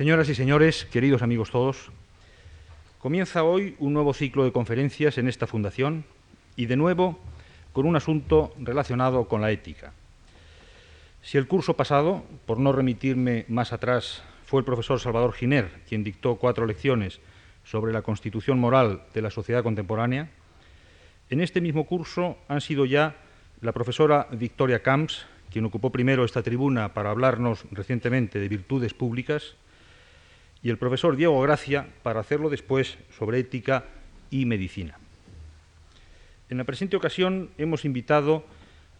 Señoras y señores, queridos amigos todos, comienza hoy un nuevo ciclo de conferencias en esta fundación y de nuevo con un asunto relacionado con la ética. Si el curso pasado, por no remitirme más atrás, fue el profesor Salvador Giner quien dictó cuatro lecciones sobre la constitución moral de la sociedad contemporánea, en este mismo curso han sido ya la profesora Victoria Camps, quien ocupó primero esta tribuna para hablarnos recientemente de virtudes públicas, y el profesor Diego Gracia para hacerlo después sobre ética y medicina. En la presente ocasión hemos invitado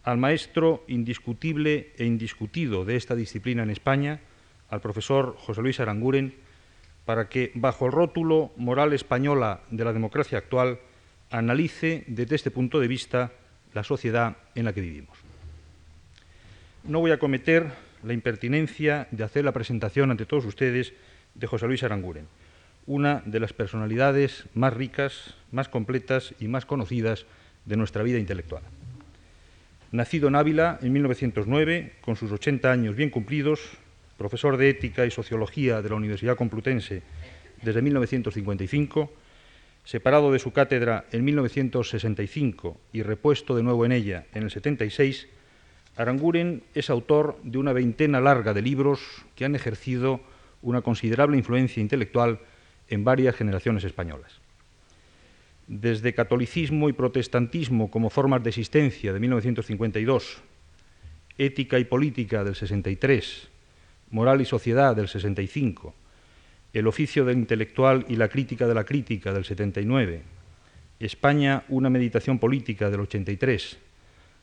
al maestro indiscutible e indiscutido de esta disciplina en España, al profesor José Luis Aranguren, para que, bajo el rótulo Moral Española de la Democracia Actual, analice desde este punto de vista la sociedad en la que vivimos. No voy a cometer la impertinencia de hacer la presentación ante todos ustedes de José Luis Aranguren, una de las personalidades más ricas, más completas y más conocidas de nuestra vida intelectual. Nacido en Ávila en 1909, con sus 80 años bien cumplidos, profesor de Ética y Sociología de la Universidad Complutense desde 1955, separado de su cátedra en 1965 y repuesto de nuevo en ella en el 76, Aranguren es autor de una veintena larga de libros que han ejercido una considerable influencia intelectual en varias generaciones españolas. Desde catolicismo y protestantismo como formas de existencia de 1952, ética y política del 63, moral y sociedad del 65, el oficio del intelectual y la crítica de la crítica del 79, España, una meditación política del 83,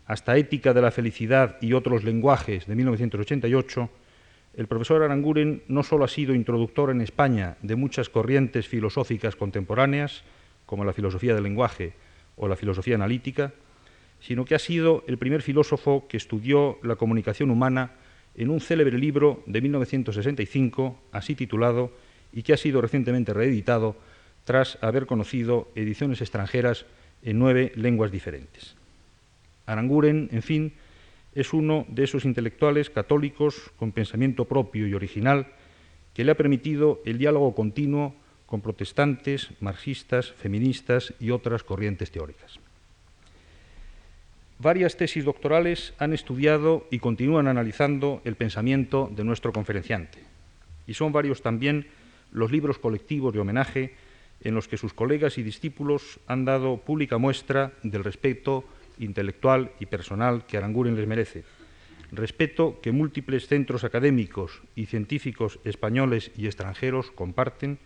hasta ética de la felicidad y otros lenguajes de 1988, el profesor Aranguren no solo ha sido introductor en España de muchas corrientes filosóficas contemporáneas, como la filosofía del lenguaje o la filosofía analítica, sino que ha sido el primer filósofo que estudió la comunicación humana en un célebre libro de 1965, así titulado, y que ha sido recientemente reeditado tras haber conocido ediciones extranjeras en nueve lenguas diferentes. Aranguren, en fin, es uno de esos intelectuales católicos con pensamiento propio y original que le ha permitido el diálogo continuo con protestantes, marxistas, feministas y otras corrientes teóricas. Varias tesis doctorales han estudiado y continúan analizando el pensamiento de nuestro conferenciante, y son varios también los libros colectivos de homenaje en los que sus colegas y discípulos han dado pública muestra del respeto intelectual y personal que Aranguren les merece. Respeto que múltiples centros académicos y científicos españoles y extranjeros comparten.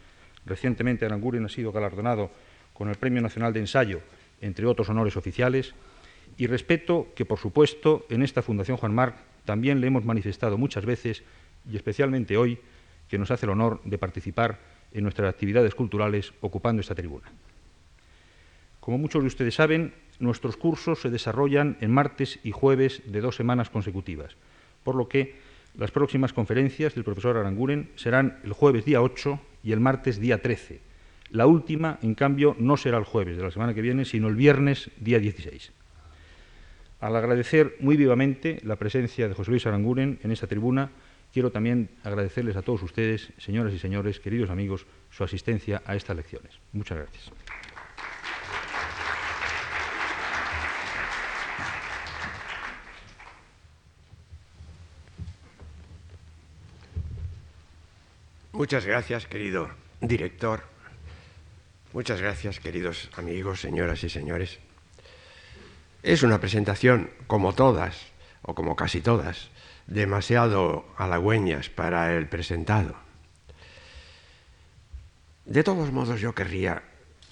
Recientemente Aranguren ha sido galardonado con el Premio Nacional de Ensayo, entre otros honores oficiales. Y respeto que, por supuesto, en esta Fundación Juan Marc también le hemos manifestado muchas veces, y especialmente hoy, que nos hace el honor de participar en nuestras actividades culturales ocupando esta tribuna. Como muchos de ustedes saben, nuestros cursos se desarrollan en martes y jueves de dos semanas consecutivas, por lo que las próximas conferencias del profesor Aranguren serán el jueves día 8 y el martes día 13. La última, en cambio, no será el jueves de la semana que viene, sino el viernes día 16. Al agradecer muy vivamente la presencia de José Luis Aranguren en esta tribuna, quiero también agradecerles a todos ustedes, señoras y señores, queridos amigos, su asistencia a estas lecciones. Muchas gracias. Muchas gracias, querido director. Muchas gracias, queridos amigos, señoras y señores. Es una presentación, como todas, o como casi todas, demasiado halagüeñas para el presentado. De todos modos, yo querría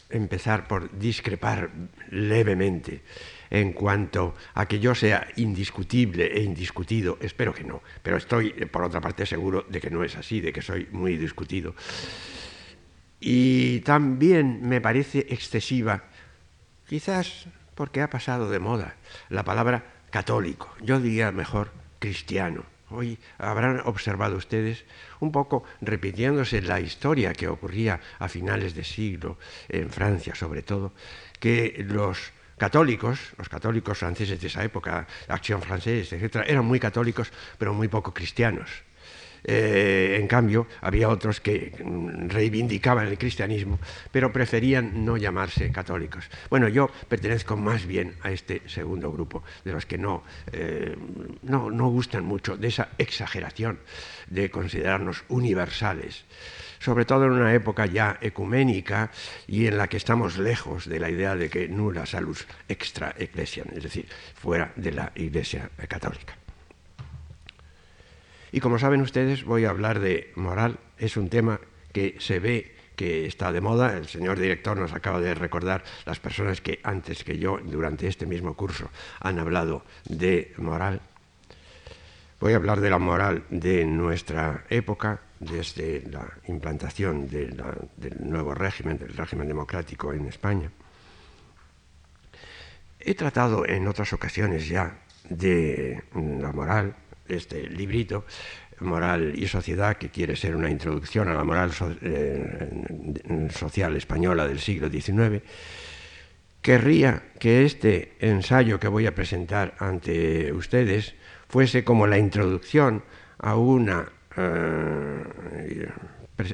empezar por discrepar levemente en cuanto a que yo sea indiscutible e indiscutido, espero que no, pero estoy por otra parte seguro de que no es así, de que soy muy discutido. Y también me parece excesiva, quizás porque ha pasado de moda, la palabra católico, yo diría mejor cristiano. Hoy habrán observado ustedes un poco repitiéndose la historia que ocurría a finales de siglo, en Francia sobre todo, que los católicos, los católicos franceses de esa época, Acción Francesa, etc., eran muy católicos, pero muy poco cristianos. Eh, en cambio, había otros que reivindicaban el cristianismo, pero preferían no llamarse católicos. Bueno, yo pertenezco más bien a este segundo grupo, de los que no, eh, no, no gustan mucho de esa exageración de considerarnos universales sobre todo en una época ya ecuménica y en la que estamos lejos de la idea de que nula salus extra ecclesia, es decir, fuera de la Iglesia católica. Y como saben ustedes, voy a hablar de moral. Es un tema que se ve que está de moda. El señor director nos acaba de recordar las personas que antes que yo, durante este mismo curso, han hablado de moral. Voy a hablar de la moral de nuestra época, desde la implantación del nuevo régimen, del régimen democrático en España. He tratado en otras ocasiones ya de la moral este librito, Moral y Sociedad, que quiere ser una introducción a la moral eh, social española del siglo XIX, querría que este ensayo que voy a presentar ante ustedes fuese como la introducción a una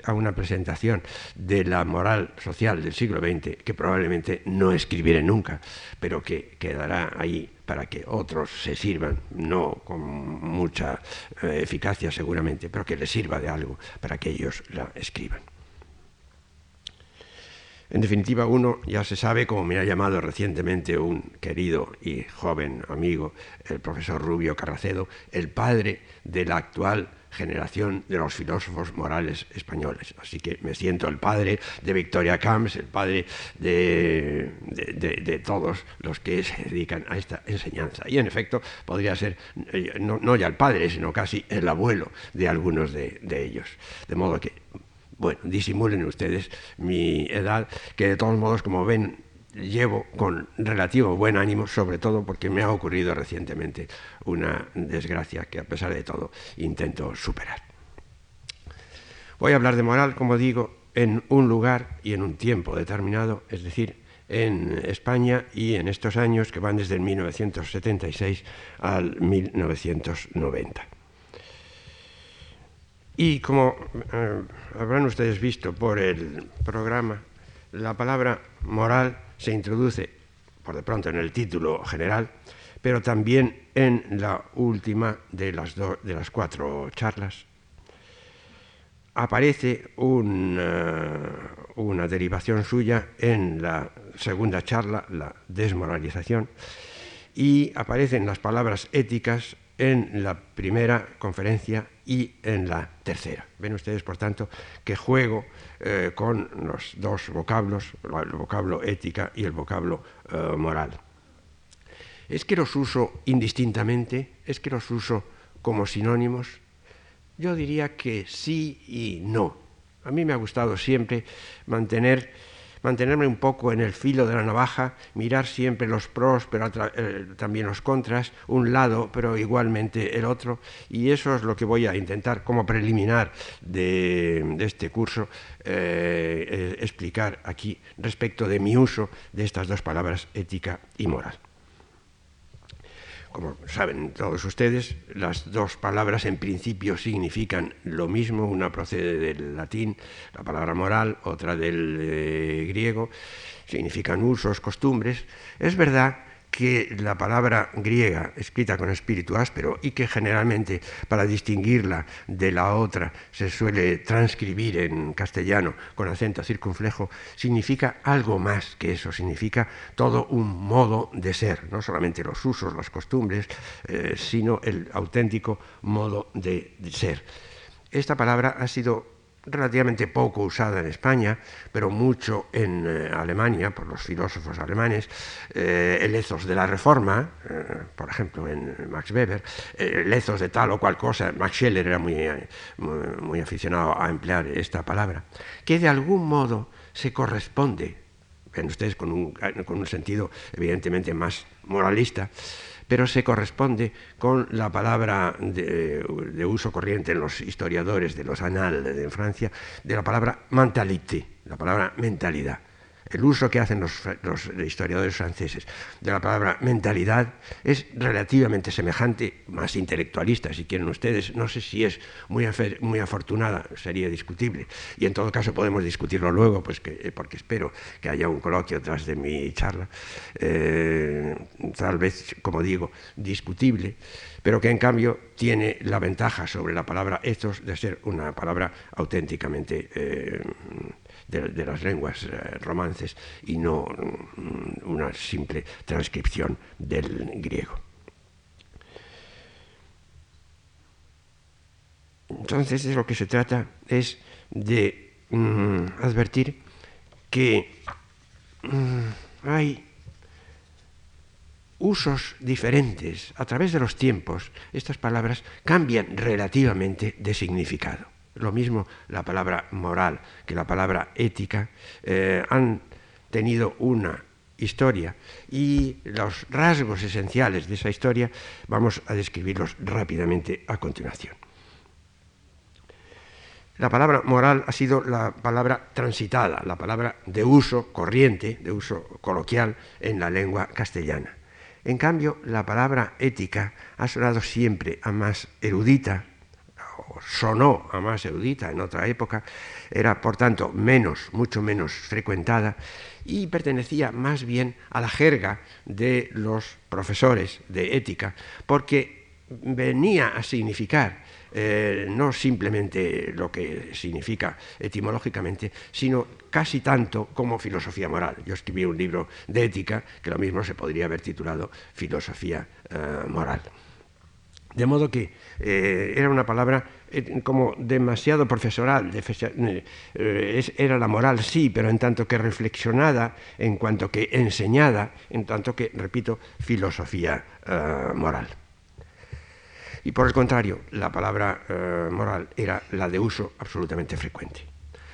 a una presentación de la moral social del siglo XX que probablemente no escribiré nunca, pero que quedará ahí para que otros se sirvan, no con mucha eh, eficacia seguramente, pero que les sirva de algo para que ellos la escriban. En definitiva, uno ya se sabe, como me ha llamado recientemente un querido y joven amigo, el profesor Rubio Carracedo, el padre de la actual generación de los filósofos morales españoles. Así que me siento el padre de Victoria Camps, el padre de, de, todos los que se dedican a esta enseñanza. Y en efecto podría ser eh, no, ya el padre, sino casi el abuelo de algunos de, ellos. De modo que, bueno, disimulen ustedes mi edad, que de todos modos, como ven, llevo con relativo buen ánimo, sobre todo porque me ha ocurrido recientemente una desgracia que a pesar de todo intento superar. Voy a hablar de moral, como digo, en un lugar y en un tiempo determinado, es decir, en España y en estos años que van desde el 1976 al 1990. Y como eh, habrán ustedes visto por el programa, la palabra moral se introduce, por de pronto, en el título general, pero también en la última de las, de las cuatro charlas. Aparece una derivación suya en la segunda charla, la desmoralización, y aparecen las palabras éticas en la primera conferencia y en la tercera. Ven ustedes, por tanto, que juego eh, con los dos vocablos, el vocablo ética y el vocablo eh, moral. ¿Es que los uso indistintamente? ¿Es que los uso como sinónimos? Yo diría que sí y no. A mí me ha gustado siempre mantener mantenerme un poco en el filo de la navaja, mirar siempre los pros, pero eh, también los contras, un lado, pero igualmente el otro, y eso es lo que voy a intentar como preliminar de, este curso eh, eh, explicar aquí respecto de mi uso de estas dos palabras, ética y moral. Como saben todos ustedes, las dos palabras en principio significan lo mismo. Una procede del latín, la palabra moral, otra del eh, griego. Significan usos, costumbres. Es verdad que la palabra griega escrita con espíritu áspero y que generalmente para distinguirla de la otra se suele transcribir en castellano con acento circunflejo, significa algo más que eso, significa todo un modo de ser, no solamente los usos, las costumbres, eh, sino el auténtico modo de ser. Esta palabra ha sido relativamente poco usada en España, pero mucho en eh, Alemania por los filósofos alemanes, eh, el ethos de la reforma, eh, por ejemplo en Max Weber, el ethos de tal o cual cosa, Max Scheller era muy, muy, aficionado a emplear esta palabra, que de algún modo se corresponde, ven ustedes, con un, con un sentido evidentemente más moralista, pero se corresponde con la palabra de, uso corriente en los historiadores de los anales de Francia, de la palabra mentalité, la palabra mentalidad. El uso que hacen los, historiadores franceses de la palabra mentalidad es relativamente semejante, más intelectualista, si quieren ustedes. No sé si es muy, muy afortunada, sería discutible. Y en todo caso podemos discutirlo luego, pues que, porque espero que haya un coloquio tras de mi charla, eh, tal vez, como digo, discutible, pero que en cambio tiene la ventaja sobre la palabra ethos de ser una palabra auténticamente... Eh, de, las lenguas eh, romances y no mm, una simple transcripción del griego. Entonces de lo que se trata es de mm, advertir que mm, hay usos diferentes a través de los tiempos. Estas palabras cambian relativamente de significado lo mismo la palabra moral que la palabra ética, eh, han tenido una historia y los rasgos esenciales de esa historia vamos a describirlos rápidamente a continuación. La palabra moral ha sido la palabra transitada, la palabra de uso corriente, de uso coloquial en la lengua castellana. En cambio, la palabra ética ha sonado siempre a más erudita, sonó a más erudita en otra época, era por tanto menos, mucho menos frecuentada y pertenecía más bien a la jerga de los profesores de ética, porque venía a significar eh, no simplemente lo que significa etimológicamente, sino casi tanto como filosofía moral. Yo escribí un libro de ética que lo mismo se podría haber titulado Filosofía eh, Moral. De modo que eh, era una palabra eh, como demasiado profesoral. Eh, era la moral, sí, pero en tanto que reflexionada, en cuanto que enseñada, en tanto que, repito, filosofía moral. Y por el contrario, la palabra moral era la de uso absolutamente frecuente.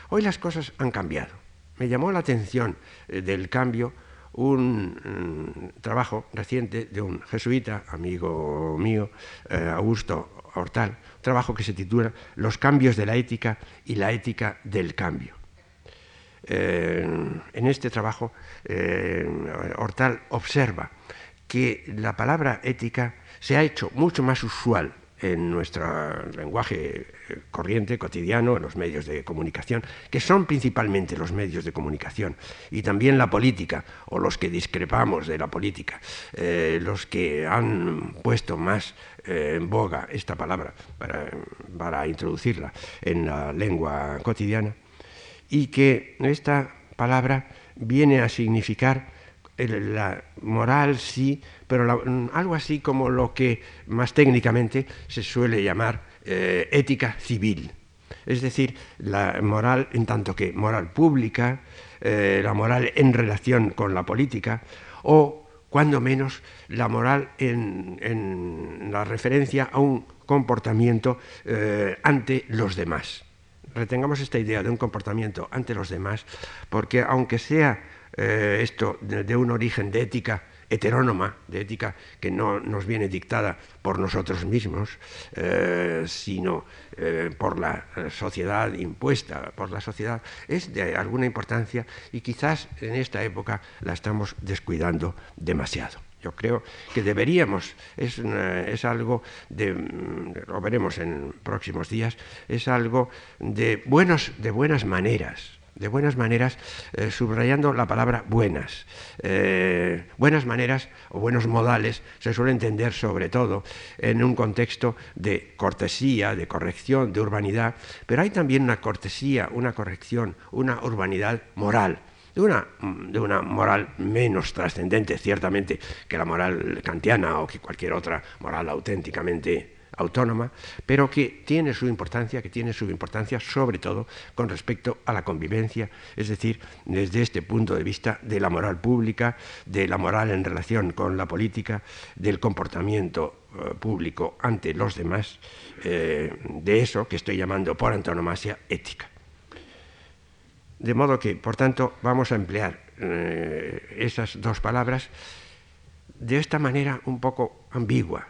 Hoy las cosas han cambiado. Me llamó la atención del cambio un mm, trabajo reciente de un jesuita, amigo mío, eh, Augusto Hortal, un trabajo que se titula Los cambios de la ética y la ética del cambio. Eh, en este trabajo, eh, Hortal observa que la palabra ética se ha hecho mucho más usual en nuestro lenguaje eh, corriente, cotidiano, en los medios de comunicación, que son principalmente los medios de comunicación, y también la política, o los que discrepamos de la política, eh, los que han puesto más eh, en boga esta palabra para, para introducirla en la lengua cotidiana, y que esta palabra viene a significar la moral sí, pero mm, algo así como lo que más técnicamente se suele llamar eh, ética civil. Es decir, la moral en tanto que moral pública, eh, la moral en relación con la política, o cuando menos la moral en, la referencia a un comportamiento eh, ante los demás. Retengamos esta idea de un comportamiento ante los demás, porque aunque sea eh, esto de, un origen de ética heterónoma, de ética que no nos viene dictada por nosotros mismos, eh, sino eh, por la sociedad impuesta, por la sociedad, es de alguna importancia y quizás en esta época la estamos descuidando demasiado. Yo creo que deberíamos, es, es, algo de, lo veremos en próximos días, es algo de, buenos, de buenas maneras, de buenas maneras, eh, subrayando la palabra buenas. Eh, buenas maneras o buenos modales se suele entender sobre todo en un contexto de cortesía, de corrección, de urbanidad, pero hay también una cortesía, una corrección, una urbanidad moral. De una, de una moral menos trascendente, ciertamente, que la moral kantiana o que cualquier otra moral auténticamente autónoma, pero que tiene su importancia, que tiene su importancia sobre todo con respecto a la convivencia, es decir, desde este punto de vista de la moral pública, de la moral en relación con la política, del comportamiento eh, público ante los demás, eh, de eso que estoy llamando por antonomasia ética. De modo que, por tanto, vamos a emplear eh, esas dos palabras de esta manera un poco ambigua,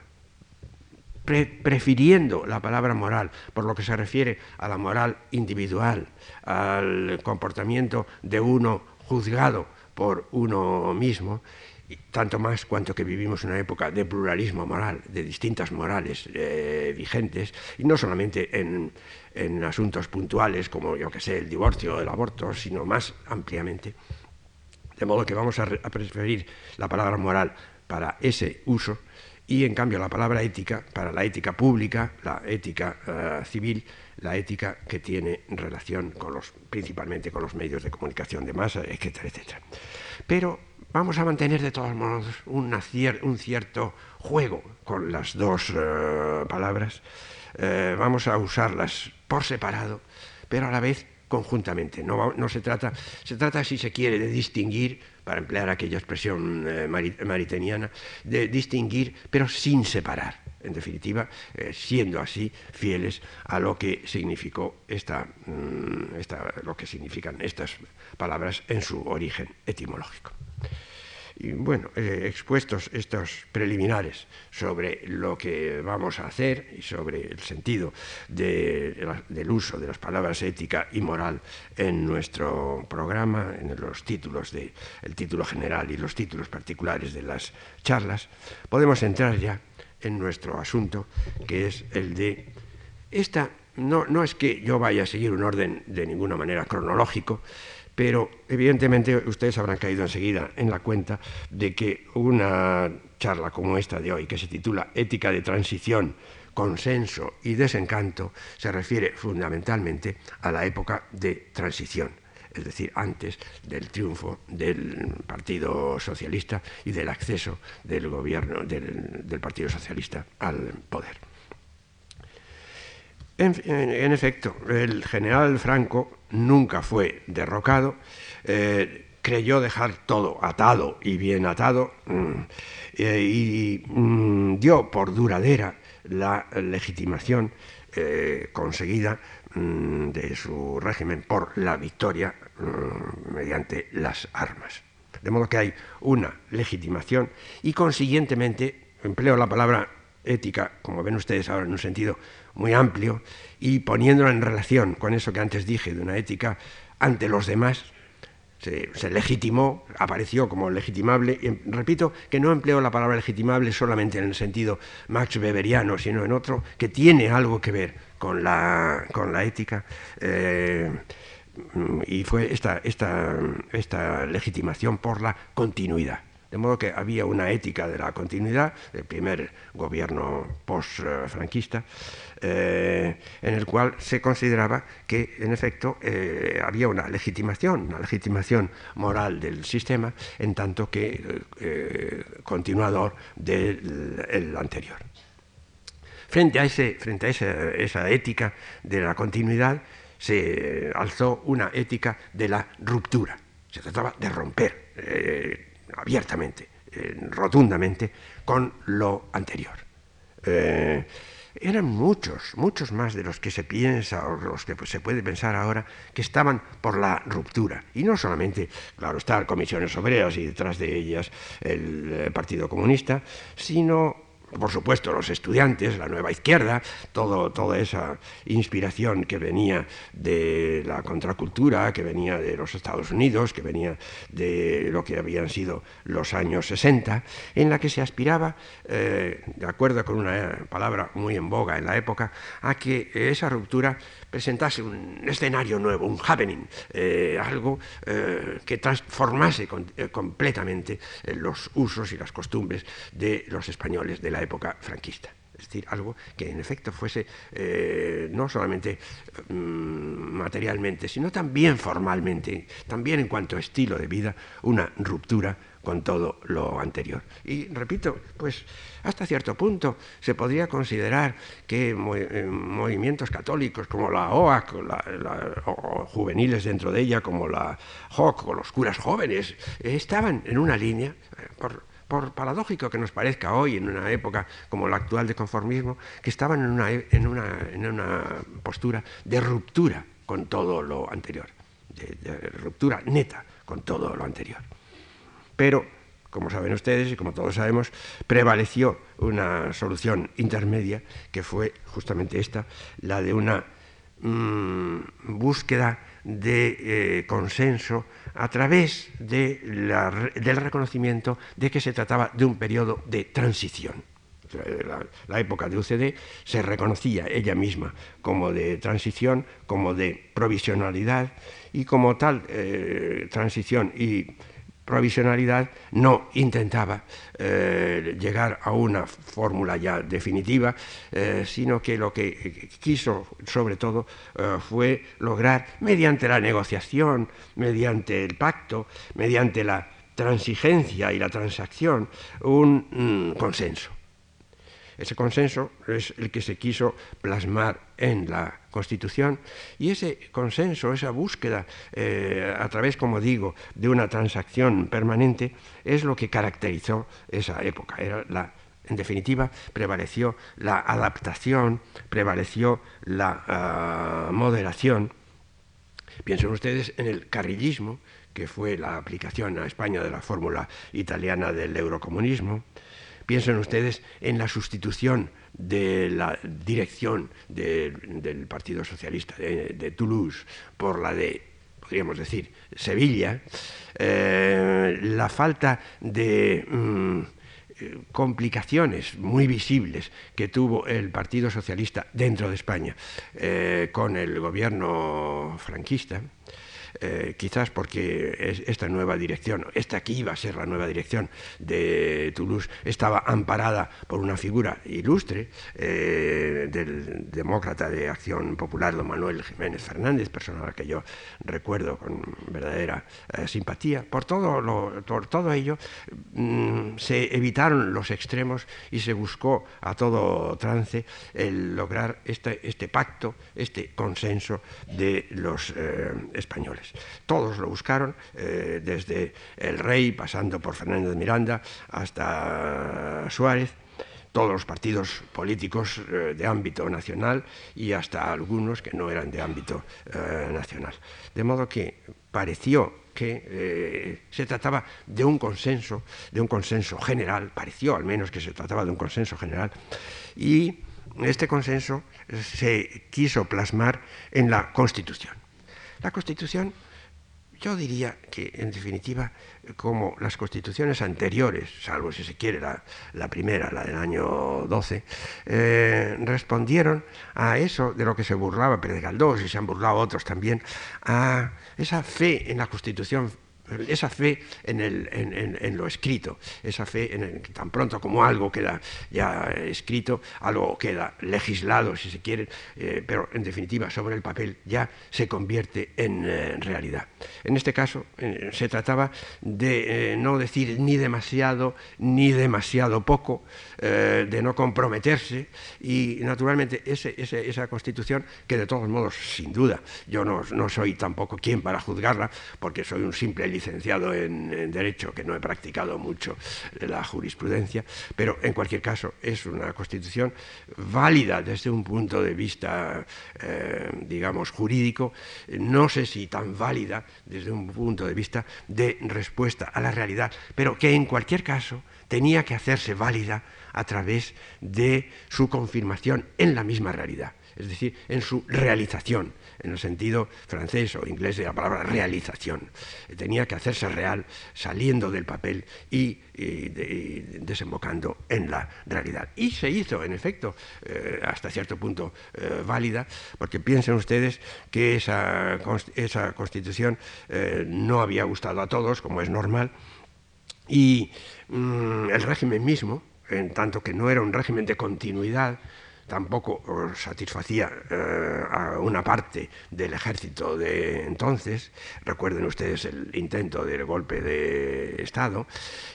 prefiriendo la palabra moral por lo que se refiere a la moral individual, al comportamiento de uno juzgado por uno mismo, tanto más cuanto que vivimos una época de pluralismo moral, de distintas morales eh, vigentes, y no solamente en, asuntos puntuales como, yo que sé, el divorcio o el aborto, sino más ampliamente. De modo que vamos a, preferir la palabra moral para ese uso y en cambio la palabra ética para la ética pública, la ética eh, civil, la ética que tiene relación con los, principalmente con los medios de comunicación de masa, etcétera, etcétera. Pero vamos a mantener de todos modos un cierto juego con las dos eh, palabras. Eh, vamos a usarlas por separado, pero a la vez conjuntamente. No, se trata, se trata, si se quiere, de distinguir, para emplear aquella expresión eh, mariteniana, de distinguir, pero sin separar. En definitiva, siendo así fieles a lo que significó esta, mm, esta, lo que significan estas palabras en su origen etimológico. Y bueno, eh, expuestos estos preliminares sobre lo que vamos a hacer y sobre el sentido del uso de las palabras ética y moral en nuestro programa, en los títulos de el título general y los títulos particulares de las charlas, podemos entrar ya en nuestro asunto, que es el de esta no, no es que yo vaya a seguir un orden de ninguna manera cronológico, pero evidentemente ustedes habrán caído enseguida en la cuenta de que una charla como esta de hoy, que se titula Ética de Transición, Consenso y Desencanto, se refiere fundamentalmente a la época de transición es decir, antes del triunfo del Partido Socialista y del acceso del gobierno del, Partido Socialista al poder. En, efecto, el general Franco nunca fue derrocado, eh, creyó dejar todo atado y bien atado mm, eh, y mm, dio por duradera la legitimación eh, conseguida mm, de su régimen por la victoria mediante las armas. De modo que hay una legitimación y consiguientemente, empleo la palabra ética, como ven ustedes ahora en un sentido muy amplio, y poniéndolo en relación con eso que antes dije de una ética ante los demás, se, legitimó, apareció como legitimable, y repito que no empleo la palabra legitimable solamente en el sentido max weberiano, sino en otro que tiene algo que ver con la, con la ética. Eh, y fue esta, esta, esta legitimación por la continuidad. De modo que había una ética de la continuidad, del primer gobierno post-franquista, eh, en el cual se consideraba que, en efecto, eh, había una legitimación, una legitimación moral del sistema, en tanto que eh, continuador del anterior. Frente a, ese, frente a esa ética de la continuidad, se alzó una ética de la ruptura. Se trataba de romper abiertamente, rotundamente, con lo anterior. Eran muchos, muchos más de los que se piensa o los que se puede pensar ahora que estaban por la ruptura. Y no solamente, claro, están comisiones obreras y detrás de ellas el eh, Partido Comunista, sino por supuesto, los estudiantes, la nueva izquierda, todo, toda esa inspiración que venía de la contracultura, que venía de los Estados Unidos, que venía de lo que habían sido los años 60, en la que se aspiraba, eh, de acuerdo con una palabra muy en boga en la época, a que esa ruptura presentase un escenario nuevo, un happening, eh, algo eh, que transformase completamente los usos y las costumbres de los españoles de la época franquista. Es decir, algo que en efecto fuese no solamente mm, materialmente, sino también formalmente, también en cuanto a estilo de vida, una ruptura con todo lo anterior. Y repito, pues hasta cierto punto se podría considerar que eh, movimientos católicos como la OAC o juveniles dentro de ella como la JOC o los curas jóvenes estaban en una línea, eh, por, paradójico que nos parezca hoy, en una época como la actual de conformismo, que estaban en una, en una, en una postura de ruptura con todo lo anterior, de ruptura neta con todo lo anterior. Pero como saben ustedes y como todos sabemos, prevaleció una solución intermedia que fue justamente esta, la de una mm, búsqueda de eh, consenso a través de del reconocimiento de que se trataba de un periodo de transición. La, época de UCD se reconocía ella misma como de transición, como de provisionalidad y como tal eh, transición y provisionalidad no intentaba eh, llegar a una fórmula ya definitiva, eh, sino que lo que quiso sobre todo eh, fue lograr mediante la negociación, mediante el pacto, mediante la transigencia y la transacción, un mm, consenso. Ese consenso es el que se quiso plasmar en la Constitución y ese consenso, esa búsqueda eh, a través, como digo, de una transacción permanente es lo que caracterizó esa época. Era la, en definitiva, prevaleció la adaptación, prevaleció la ah, moderación. Piensen ustedes en el carrillismo, que fue la aplicación a España de la fórmula italiana del eurocomunismo, Piensen ustedes en la sustitución de la dirección del Partido Socialista de, Toulouse por la de, podríamos decir, Sevilla, eh, la falta de... Mm, complicaciones muy visibles que tuvo el Partido Socialista dentro de España eh, con el gobierno franquista, eh, quizás porque esta nueva dirección, esta que iba a ser la nueva dirección de Toulouse, estaba amparada por una figura ilustre eh, del demócrata de Acción Popular, don Manuel Jiménez Fernández, persona la que yo recuerdo con verdadera eh, simpatía. Por todo, por todo ello, mm, se evitaron los extremos y se buscó a todo trance el lograr este, este pacto, este consenso de los españoles. Todos lo buscaron, eh, desde el rey, pasando por Fernando de Miranda, hasta Suárez todos los partidos políticos eh, de ámbito nacional y hasta algunos que no eran de ámbito eh, nacional. De modo que pareció que se trataba de un consenso, de un consenso general, pareció al menos que se trataba de un consenso general, y este consenso se quiso plasmar en la Constitución. La Constitución, yo diría que, en definitiva, como las constituciones anteriores, salvo si se quiere la, primera, la del año 12, eh, respondieron a eso de lo que se burlaba Pérez Galdós y se han burlado otros también, a esa fe en la Constitución esa fe en, lo escrito, esa fe en el, tan pronto como algo queda ya escrito, algo queda legislado, si se quiere, eh, pero en definitiva sobre el papel ya se convierte en eh, realidad. En este caso eh, se trataba de no decir ni demasiado ni demasiado poco, de no comprometerse y naturalmente esa constitución que de todos modos, sin duda, yo no, no soy tampoco quien para juzgarla, porque soy un simple licenciado en, Derecho, que no he practicado mucho la jurisprudencia, pero en cualquier caso es una constitución válida desde un punto de vista, eh, digamos, jurídico, no sé si tan válida desde un punto de vista de respuesta a la realidad, pero que en cualquier caso tenía que hacerse válida a través de su confirmación en la misma realidad, es decir, en su realización en el sentido francés o inglés de la palabra realización. Tenía que hacerse real saliendo del papel y, desembocando en la realidad. Y se hizo, en efecto, eh, hasta cierto punto eh, válida, porque piensen ustedes que esa, esa constitución eh, no había gustado a todos, como es normal, y mm, el régimen mismo, en tanto que no era un régimen de continuidad, tampoco satisfacía eh, a una parte del ejército de entonces. Recuerden ustedes el intento del golpe de Estado.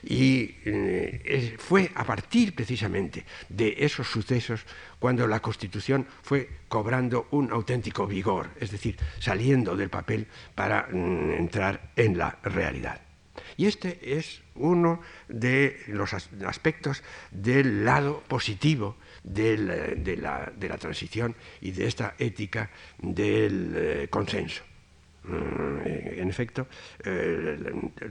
Y eh, fue a partir precisamente de esos sucesos cuando la Constitución fue cobrando un auténtico vigor, es decir, saliendo del papel para mm, entrar en la realidad. Y este es uno de los aspectos del lado positivo de la, transición y de esta ética del eh, consenso. Mm, en efecto, eh,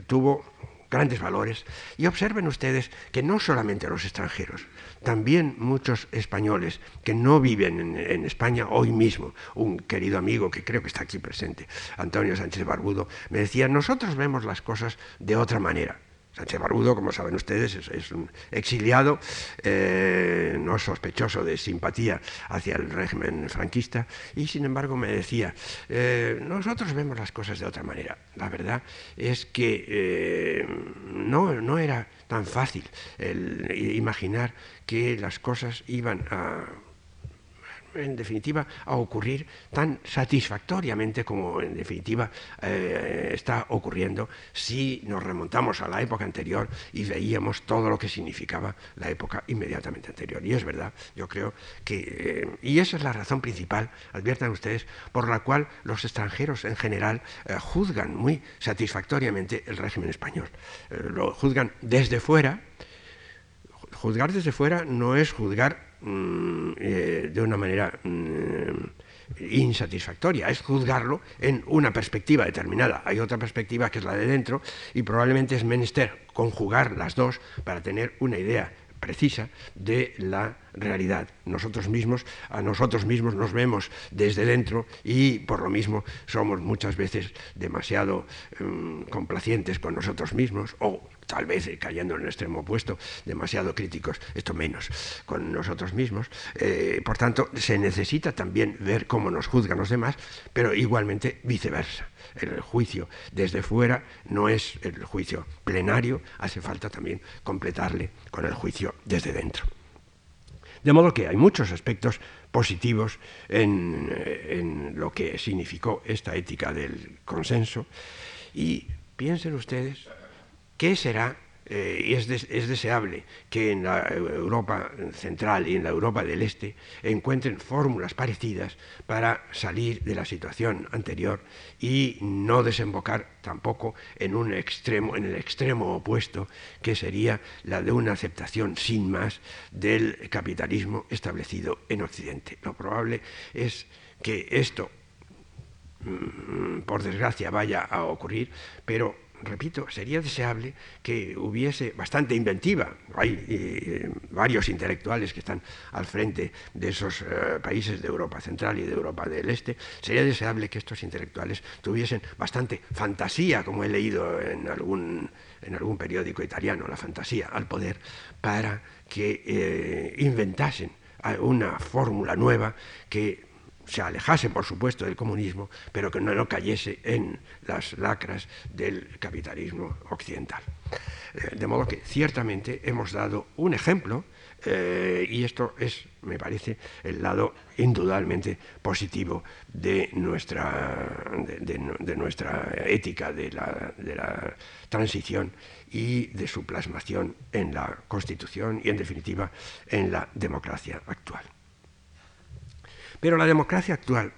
tuvo grandes valores. Y observen ustedes que no solamente los extranjeros, también muchos españoles que no viven en, en, España hoy mismo, un querido amigo que creo que está aquí presente, Antonio Sánchez Barbudo, me decía, nosotros vemos las cosas de otra manera. Sánchez Barbudo, como saben ustedes, es, un exiliado, eh, no sospechoso de simpatía hacia el régimen franquista, y sin embargo me decía, eh, nosotros vemos las cosas de otra manera. La verdad es que eh, no, no era tan fácil imaginar que las cosas iban a en definitiva, a ocurrir tan satisfactoriamente como en definitiva eh, está ocurriendo si nos remontamos a la época anterior y veíamos todo lo que significaba la época inmediatamente anterior. Y es verdad, yo creo que, eh, y esa es la razón principal, adviertan ustedes, por la cual los extranjeros en general eh, juzgan muy satisfactoriamente el régimen español. lo juzgan desde fuera. Juzgar desde fuera no es juzgar Mm, eh, de una manera mm, insatisfactoria, es juzgarlo en una perspectiva determinada. Hay otra perspectiva que es la de dentro y probablemente es menester conjugar las dos para tener una idea precisa de la realidad. Nosotros mismos, a nosotros mismos nos vemos desde dentro y por lo mismo somos muchas veces demasiado mm, complacientes con nosotros mismos o tal vez eh, cayendo en el extremo opuesto, demasiado críticos, esto menos, con nosotros mismos. Eh, por tanto, se necesita también ver cómo nos juzgan los demás, pero igualmente viceversa. El juicio desde fuera no es el juicio plenario, hace falta también completarle con el juicio desde dentro. De modo que hay muchos aspectos positivos en, eh, en lo que significó esta ética del consenso y piensen ustedes ¿Qué será? Eh, y es, es, deseable que en la Europa central y en la Europa del Este encuentren fórmulas parecidas para salir de la situación anterior y no desembocar tampoco en un extremo, en el extremo opuesto, que sería la de una aceptación sin más del capitalismo establecido en Occidente. Lo probable es que esto, mm, por desgracia, vaya a ocurrir, pero repito, sería deseable que hubiese bastante inventiva. Hay eh, varios intelectuales que están al frente de esos eh, países de Europa Central y de Europa del Este. Sería deseable que estos intelectuales tuviesen bastante fantasía, como he leído en algún, en algún periódico italiano, la fantasía al poder, para que eh, inventasen una fórmula nueva que se alejase, por supuesto, del comunismo, pero que no, cayese en las lacras del capitalismo occidental. Eh, de modo que ciertamente hemos dado un ejemplo eh, y esto es, me parece, el lado indudablemente positivo de nuestra, de, nuestra ética de la, de la, transición y de su plasmación en la Constitución y, en definitiva, en la democracia actual. Pero la democracia actual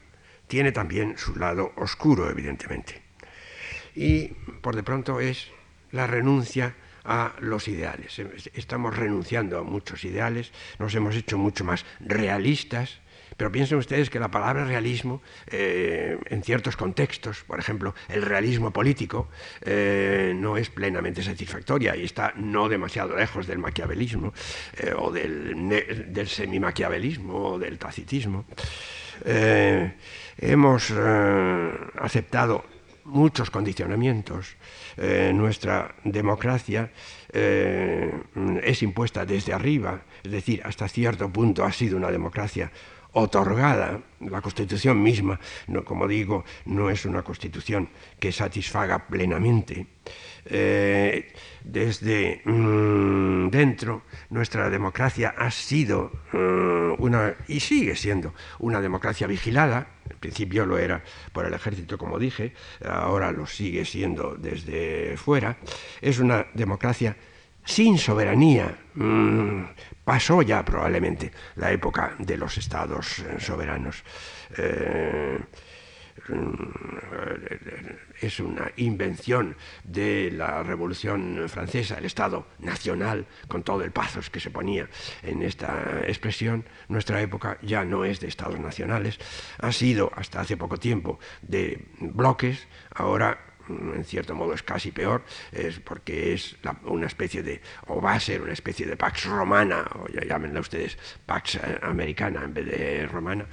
tiene también su lado oscuro, evidentemente. Y por de pronto es la renuncia a los ideales. Estamos renunciando a muchos ideales, nos hemos hecho mucho más realistas, pero piensen ustedes que la palabra realismo, eh, en ciertos contextos, por ejemplo, el realismo político, eh, no es plenamente satisfactoria y está no demasiado lejos del maquiavelismo eh, o del, del semi-maquiavelismo o del tacitismo. hemos aceptado muchos condicionamientos. nuestra democracia es impuesta desde arriba, es decir, hasta cierto punto ha sido una democracia otorgada. La Constitución misma, no, como digo, no es una Constitución que satisfaga plenamente. Eh, desde mm, dentro, nuestra democracia ha sido mm, una, y sigue siendo, una democracia vigilada. En principio lo era por el ejército, como dije, ahora lo sigue siendo desde fuera. Es una democracia sin soberanía. Mm, pasó ya probablemente la época de los estados eh, soberanos. Eh, mm, es una invención de la Revolución Francesa, el Estado nacional, con todo el pasos que se ponía en esta expresión. Nuestra época ya no es de Estados nacionales, ha sido hasta hace poco tiempo de bloques, ahora en cierto modo es casi peor, es porque es una especie de, o va a ser una especie de Pax Romana, o ya llámenla ustedes Pax eh, Americana en vez de Romana.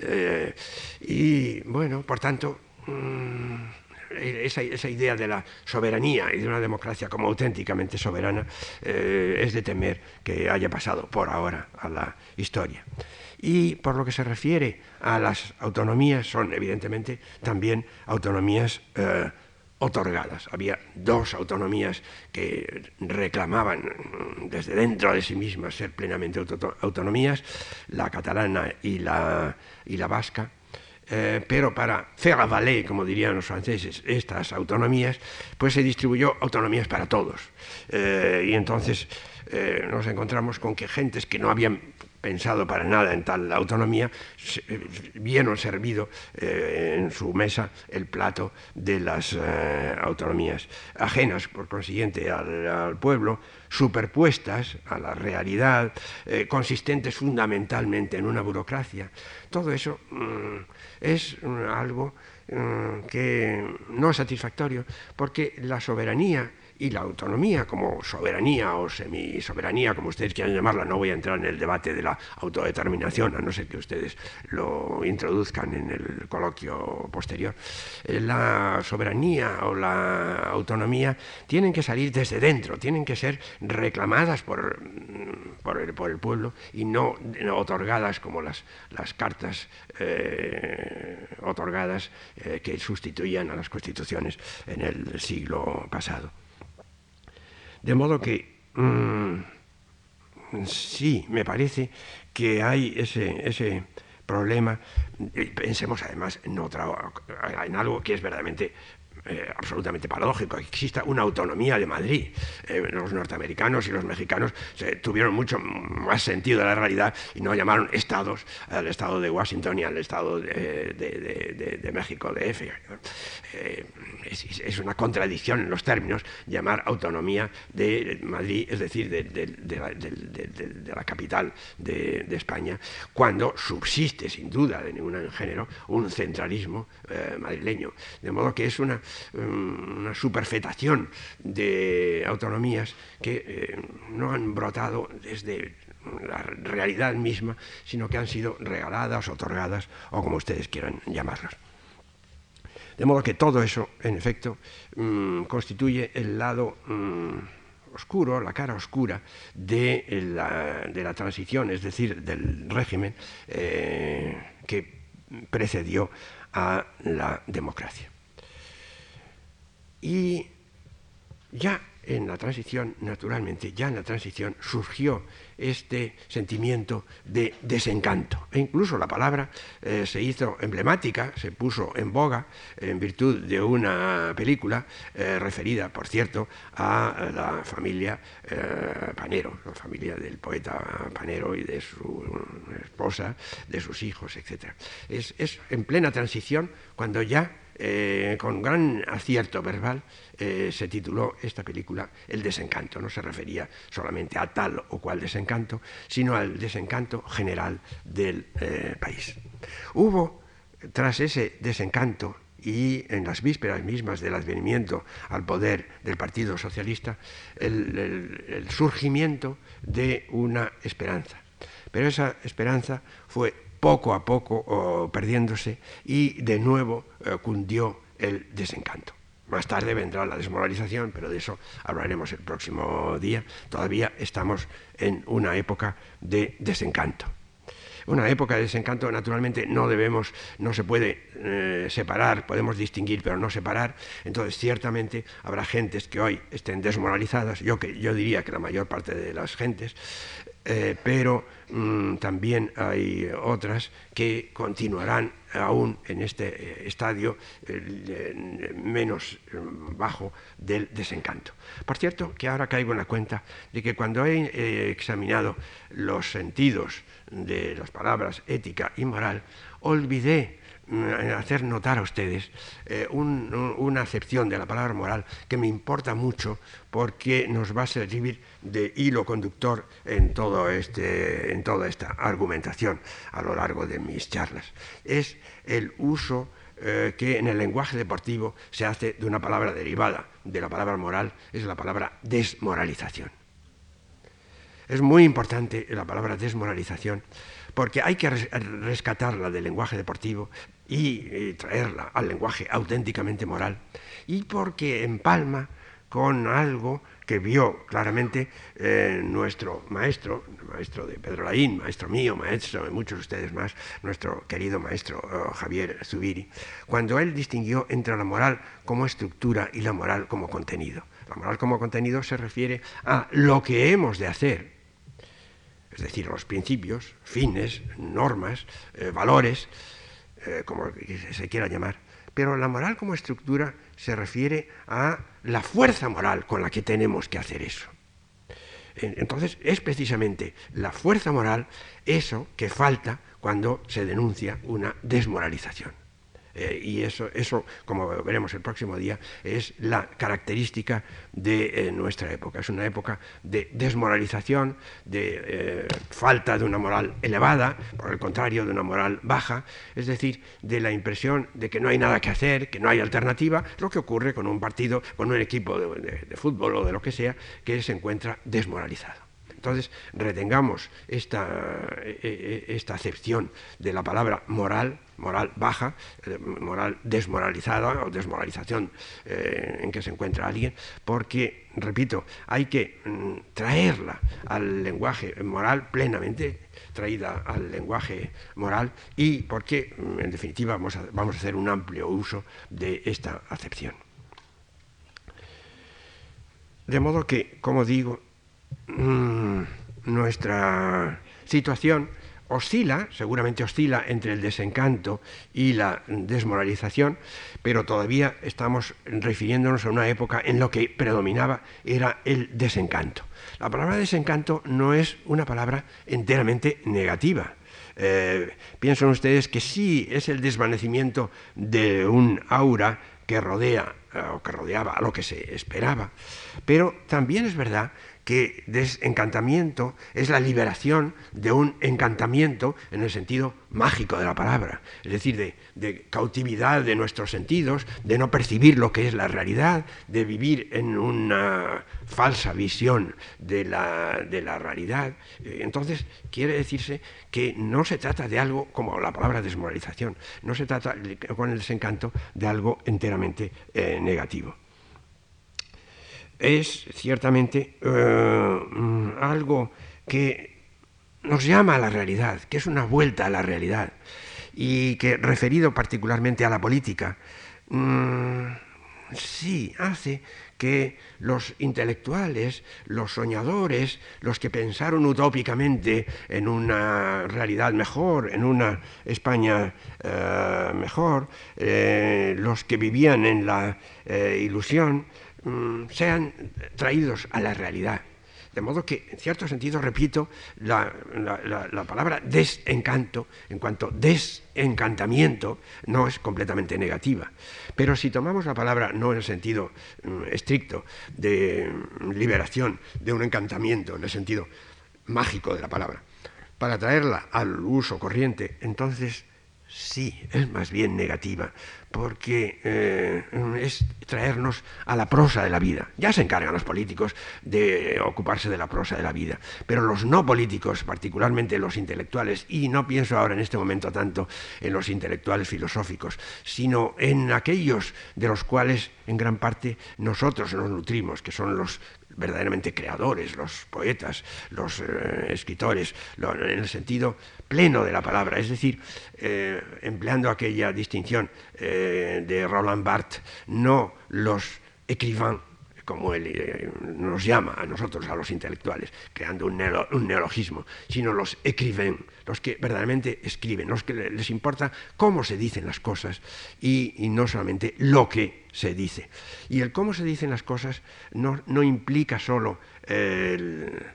Eh, y bueno, por tanto, mm, esa, idea de la soberanía y de una democracia como auténticamente soberana eh, es de temer que haya pasado por ahora a la historia. Y por lo que se refiere a las autonomías, son evidentemente también autonomías otorgadas. Había dos autonomías que reclamaban desde dentro de sí mismas ser plenamente autonomías, la catalana y la, y la vasca. Eh, pero para faire valer, como dirían los franceses, estas autonomías, pues se distribuyó autonomías para todos. Eh, y entonces eh, nos encontramos con que gentes que no habían pensado para nada en tal autonomía, vieron servido eh, en su mesa el plato de las eh, autonomías ajenas, por consiguiente, al, pueblo, superpuestas a la realidad, eh, consistentes fundamentalmente en una burocracia. Todo eso mm, es mm, algo mm, que no es satisfactorio, porque la soberanía y la autonomía como soberanía o semisoberanía, como ustedes quieran llamarla, no voy a entrar en el debate de la autodeterminación, a no ser que ustedes lo introduzcan en el coloquio posterior, eh, la soberanía o la autonomía tienen que salir desde dentro, tienen que ser reclamadas por, por, el, pueblo y no, otorgadas como las, las cartas eh, otorgadas eh, que sustituían a las constituciones en el siglo pasado. De modo que mm, sí, me parece que hay ese, ese problema. Pensemos además en, otra, en algo que es verdaderamente eh, absolutamente paradójico, que exista una autonomía de Madrid. Eh, los norteamericanos y los mexicanos tuvieron mucho más sentido de la realidad y no llamaron estados al estado de Washington y al estado de, México, de F. Eh, es, una contradicción en los términos llamar autonomía de Madrid, es decir, de, la, capital de, España, cuando subsiste, sin duda de ningún género, un centralismo madrileño. De modo que es una, una superfetación de autonomías que eh, no han brotado desde la realidad misma, sino que han sido regaladas, otorgadas o como ustedes quieran llamarlas. De modo que todo eso, en efecto, mm, constituye el lado oscuro, la cara oscura de la, transición, es decir, del régimen eh, que precedió a la democracia. Y ya en la transición, naturalmente, ya en la transición surgió este sentimiento de desencanto. E incluso la palabra eh, se hizo emblemática, se puso en boga en virtud de una película eh, referida, por cierto, a la familia eh, Panero, la familia del poeta Panero y de su esposa, de sus hijos, etc. Es, es en plena transición cuando ya eh, con gran acierto verbal, eh, se tituló esta película El desencanto. No se refería solamente a tal o cual desencanto, sino al desencanto general del eh, país. Hubo, tras ese desencanto y en las vísperas mismas del advenimiento al poder del Partido Socialista, el surgimiento de una esperanza. Pero esa esperanza fue poco a poco perdiéndose y de nuevo eh, cundió el desencanto. Más tarde vendrá la desmoralización, pero de eso hablaremos el próximo día. Todavía estamos en una época de desencanto. Una época de desencanto, naturalmente, no debemos, no se puede eh, separar, podemos distinguir, pero no separar. Entonces, ciertamente habrá gentes que hoy estén desmoralizadas, yo, que, yo diría que la mayor parte de las gentes, eh, pero mm, también hay otras que continuarán aún en este eh, estadio eh, menos bajo del desencanto. Por cierto, que ahora caigo en la cuenta de que cuando he examinado los sentidos de las palabras ética y moral, olvidé Mm, hacer notar a ustedes eh, una acepción de la palabra moral que me importa mucho porque nos va a servir de hilo conductor en, todo este, en toda esta argumentación a lo largo de mis charlas. Es el uso eh, que en el lenguaje deportivo se hace de una palabra derivada de la palabra moral, es la palabra desmoralización. Es muy importante la palabra desmoralización porque hay que rescatarla del lenguaje deportivo y traerla al lenguaje auténticamente moral y porque empalma con algo que vio claramente eh, nuestro maestro, maestro de Pedro Laín, maestro mío, maestro de muchos de ustedes más, nuestro querido maestro eh, Javier Zubiri, cuando él distinguió entre la moral como estructura y la moral como contenido. La moral como contenido se refiere a lo que hemos de hacer, es decir, los principios, fines, normas, eh, valores, como se quiera llamar, pero la moral como estructura se refiere a la fuerza moral con la que tenemos que hacer eso. Entonces es precisamente la fuerza moral eso que falta cuando se denuncia una desmoralización. Eh, y eso, eso, como veremos el próximo día, es la característica de eh, nuestra época. Es una época de desmoralización, de eh, falta de una moral elevada, por el contrario, de una moral baja, es decir, de la impresión de que no hay nada que hacer, que no hay alternativa, lo que ocurre con un partido, con un equipo de fútbol o de lo que sea, que se encuentra desmoralizado. Entonces, retengamos esta, e, e, esta acepción de la palabra moral, moral baja, eh, moral desmoralizada o desmoralización eh, en que se encuentra alguien, porque, repito, hay que mm, traerla al lenguaje moral plenamente traída al lenguaje moral y porque, mm, en definitiva, vamos vamos a hacer un amplio uso de esta acepción. De modo que, como digo, Mm, nuestra situación oscila, seguramente oscila entre el desencanto y la desmoralización, pero todavía estamos refiriéndonos a una época en lo que predominaba era el desencanto. La palabra desencanto no es una palabra enteramente negativa. Eh, piensan ustedes que sí es el desvanecimiento de un aura que rodea eh, o que rodeaba a lo que se esperaba, pero también es verdad que desencantamiento es la liberación de un encantamiento en el sentido mágico de la palabra, es decir, de, cautividad de nuestros sentidos, de no percibir lo que es la realidad, de vivir en una falsa visión de la, de la realidad. Eh, entonces, quiere decirse que no se trata de algo como la palabra desmoralización, no se trata con el desencanto de algo enteramente eh, negativo es ciertamente eh, mm, algo que nos llama a la realidad, que es una vuelta a la realidad y que referido particularmente a la política, mm, sí hace que los intelectuales, los soñadores, los que pensaron utópicamente en una realidad mejor, en una España eh, mejor, eh, los que vivían en la ilusión, Mm, sean traídos a la realidad. De modo que, en cierto sentido, repito, la, palabra desencanto, en cuanto desencantamiento, no es completamente negativa. Pero si tomamos la palabra no en el sentido mm, estricto de liberación, de un encantamiento, en el sentido mágico de la palabra, para traerla al uso corriente, entonces sí, es más bien negativa, porque eh, es traernos a la prosa de la vida. Ya se encargan los políticos de ocuparse de la prosa de la vida, pero los no políticos, particularmente los intelectuales, y no pienso ahora en este momento tanto en los intelectuales filosóficos, sino en aquellos de los cuales en gran parte nosotros nos nutrimos, que son los verdaderamente creadores, los poetas, los eh, escritores, en el sentido pleno de la palabra, es decir, eh, empleando aquella distinción eh, de Roland Barthes, no los écrivains como él nos llama a nosotros, a los intelectuales, creando un, neologismo, sino los écrivains, los que verdaderamente escriben, los que les importa cómo se dicen las cosas y, no solamente lo que se dice. Y el cómo se dicen las cosas no, implica solo que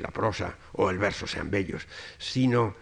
la prosa o el verso sean bellos, sino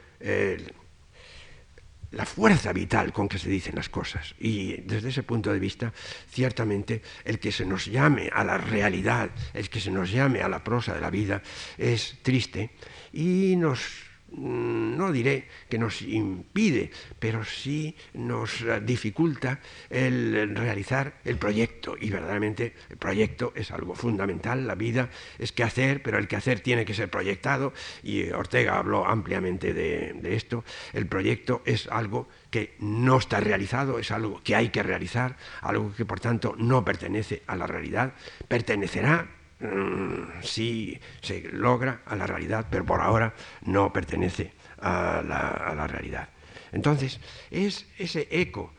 la fuerza vital con que se dicen las cosas. Y desde ese punto de vista, ciertamente, el que se nos llame a la realidad, el que se nos llame a la prosa de la vida, es triste y nos no diré que nos impide, pero sí nos dificulta el realizar el proyecto. Y verdaderamente el proyecto es algo fundamental. La vida es que hacer, pero el que hacer tiene que ser proyectado. Y Ortega habló ampliamente de, de esto. El proyecto es algo que no está realizado, es algo que hay que realizar, algo que por tanto no pertenece a la realidad, pertenecerá Mm, sí se logra a la realidad, pero por ahora no pertenece a la, a la realidad. Entonces, es ese eco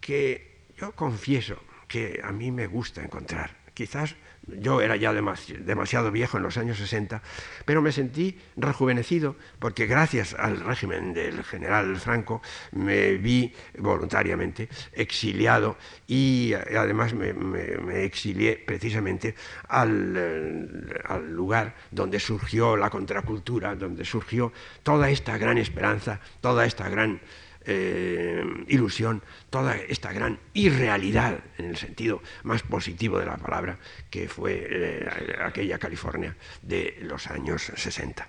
que yo confieso que a mí me gusta encontrar. Quizás yo era ya demasiado viejo en los años 60, pero me sentí rejuvenecido porque gracias al régimen del general Franco me vi voluntariamente exiliado y además me, exilié precisamente eh, al lugar donde surgió la contracultura, donde surgió toda esta gran esperanza, toda esta gran eh, ilusión, toda esta gran irrealidad, en el sentido más positivo de la palabra, que fue eh, aquella California de los años 60.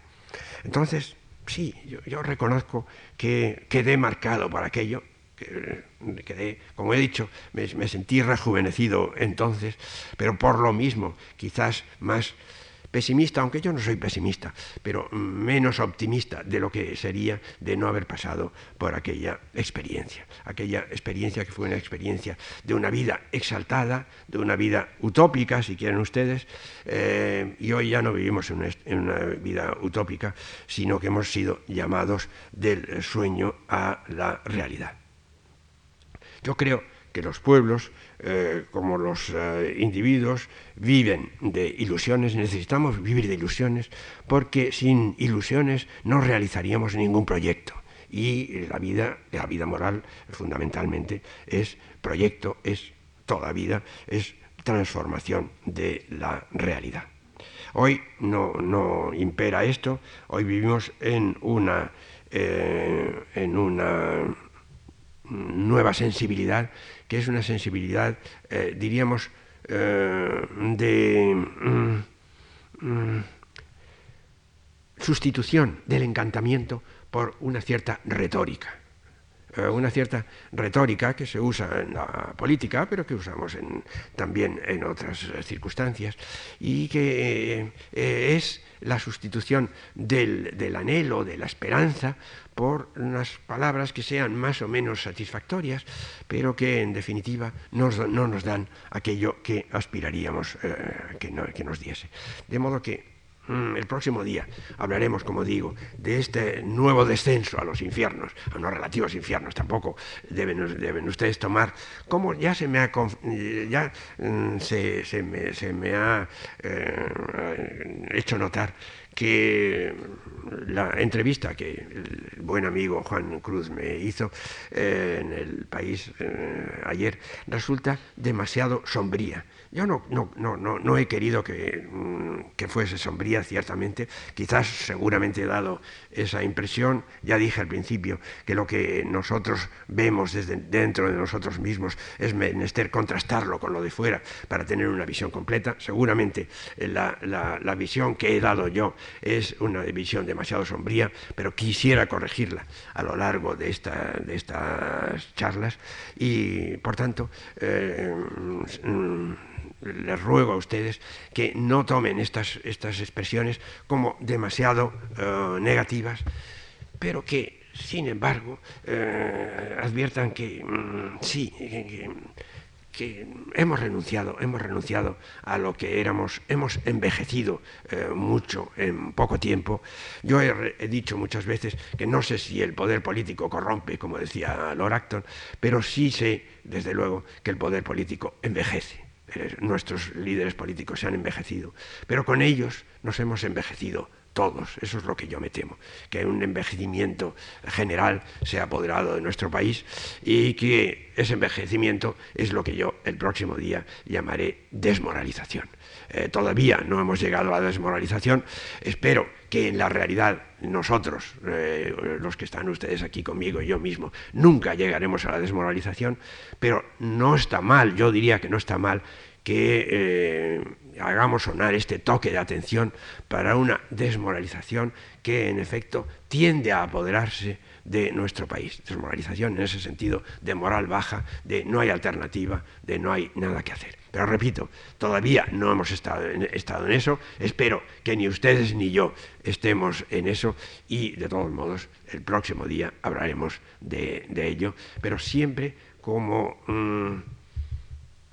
Entonces, sí, yo, reconozco que quedé marcado por aquello, que quedé, como he dicho, me sentí rejuvenecido entonces, pero por lo mismo, quizás más pesimista, aunque yo no soy pesimista, pero menos optimista de lo que sería de no haber pasado por aquella experiencia. Aquella experiencia que fue una experiencia de una vida exaltada, de una vida utópica, si quieren ustedes, eh, y hoy ya no vivimos en una, vida utópica, sino que hemos sido llamados del sueño a la realidad. Yo creo que los pueblos, eh, como los eh, individuos, viven de ilusiones, necesitamos vivir de ilusiones, porque sin ilusiones no realizaríamos ningún proyecto. Y la vida, la vida moral, fundamentalmente, es proyecto, es toda vida, es transformación de la realidad. Hoy no, impera esto, hoy vivimos en una, eh, en una nueva sensibilidad que es una sensibilidad, eh, diríamos, eh, de mm, mm, sustitución del encantamiento por una cierta retórica. Eh, una cierta retórica que se usa en la política, pero que usamos también en otras circunstancias, y que es la sustitución del, del, anhelo, de la esperanza, por unas palabras que sean más o menos satisfactorias, pero que en definitiva no nos dan aquello que aspiraríamos eh, que, nos diese. De modo que Mm, el próximo día hablaremos, como digo, de este nuevo descenso a los infiernos, a los relativos infiernos. Tampoco deben, ustedes tomar, como ya se me ha, hecho notar que la entrevista que el buen amigo Juan Cruz me hizo eh, en el país eh, ayer resulta demasiado sombría. Yo no, no, no, no he querido que, mm, que, fuese sombría, ciertamente. Quizás seguramente he dado esa impresión. Ya dije al principio que lo que nosotros vemos desde dentro de nosotros mismos es menester contrastarlo con lo de fuera para tener una visión completa. Seguramente la, la, la visión que he dado yo es una visión demasiado sombría, pero quisiera corregirla a lo largo de, esta, de estas charlas y, por tanto, eh, mm, les ruego a ustedes que no tomen estas, estas expresiones como demasiado eh, negativas, pero que, sin embargo, eh, adviertan que mm, sí, que, hemos renunciado, hemos renunciado a lo que éramos, hemos envejecido eh, mucho en poco tiempo. Yo he, he, dicho muchas veces que no sé si el poder político corrompe, como decía Lord Acton, pero sí sé, desde luego, que el poder político envejece eh, nuestros líderes políticos se han envejecido, pero con ellos nos hemos envejecido todos, eso es lo que yo me temo, que un envejecimiento general se ha apoderado de nuestro país y que ese envejecimiento es lo que yo el próximo día llamaré desmoralización. Eh, todavía no hemos llegado a la desmoralización, espero que en la realidad nosotros, eh, los que están ustedes aquí conmigo y yo mismo, nunca llegaremos a la desmoralización, pero no está mal, yo diría que no está mal que eh, hagamos sonar este toque de atención para una desmoralización que en efecto tiende a apoderarse de nuestro país. Desmoralización en ese sentido de moral baja, de no hay alternativa, de no hay nada que hacer. Pero repito, todavía no hemos estado estado en eso, espero que ni ustedes ni yo estemos en eso y de todos modos el próximo día hablaremos de, ello, pero siempre como... Mm,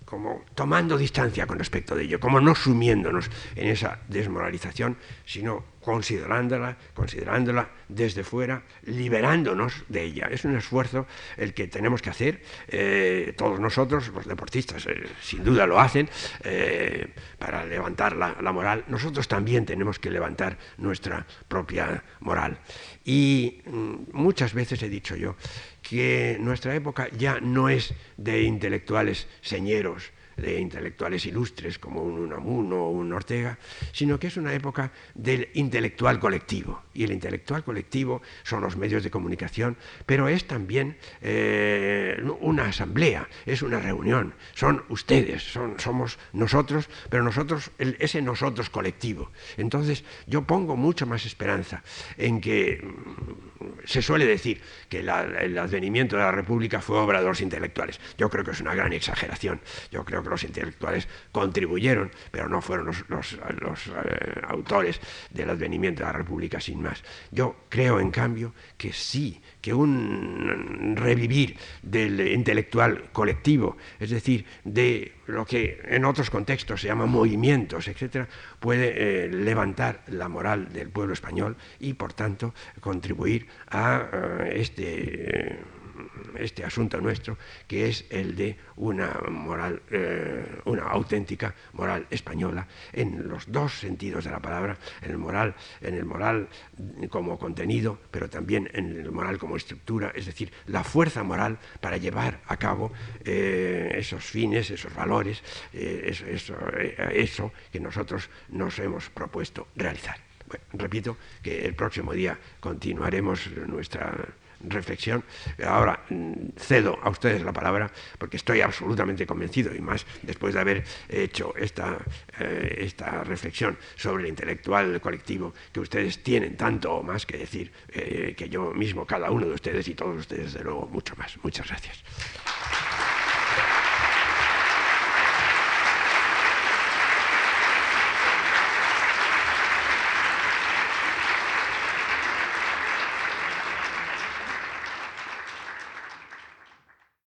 como tomando distancia con respecto de ello, como no sumiéndonos en esa desmoralización, sino considerándola, considerándola desde fuera, liberándonos de ella. Es un esfuerzo el que tenemos que hacer, eh, todos nosotros, los deportistas, eh, sin duda lo hacen, eh, para levantar la, la, moral. Nosotros también tenemos que levantar nuestra propia moral. Y mm, muchas veces he dicho yo que nuestra época ya no es de intelectuales señeros, de intelectuales ilustres como un Unamuno o un Ortega, sino que es una época del intelectual colectivo. Y el intelectual colectivo son los medios de comunicación, pero es también eh, una asamblea, es una reunión, son ustedes, son, somos nosotros, pero nosotros, ese nosotros colectivo. Entonces yo pongo mucha más esperanza en que se suele decir que el advenimiento de la República fue obra de los intelectuales. Yo creo que es una gran exageración. Yo creo que los intelectuales contribuyeron, pero no fueron los, eh, autores del advenimiento de la República sin más. Yo creo, en cambio, que sí, que un revivir del intelectual colectivo, es decir, de lo que en otros contextos se llama movimientos, etcétera, puede eh, levantar la moral del pueblo español y, por tanto, contribuir a eh, este este asunto nuestro, que es el de una moral, eh, una auténtica moral española, en los dos sentidos de la palabra, en el moral, en el moral como contenido, pero también en el moral como estructura, es decir, la fuerza moral para llevar a cabo eh, esos fines, esos valores, eh, eso, eso que nosotros nos hemos propuesto realizar. repito que el próximo día continuaremos nuestra reflexión. Ahora mm, cedo a ustedes la palabra porque estoy absolutamente convencido y más después de haber hecho esta, eh, esta reflexión sobre el intelectual colectivo que ustedes tienen tanto o más que decir eh, que yo mismo, cada uno de ustedes y todos ustedes, de luego, mucho más. Muchas gracias.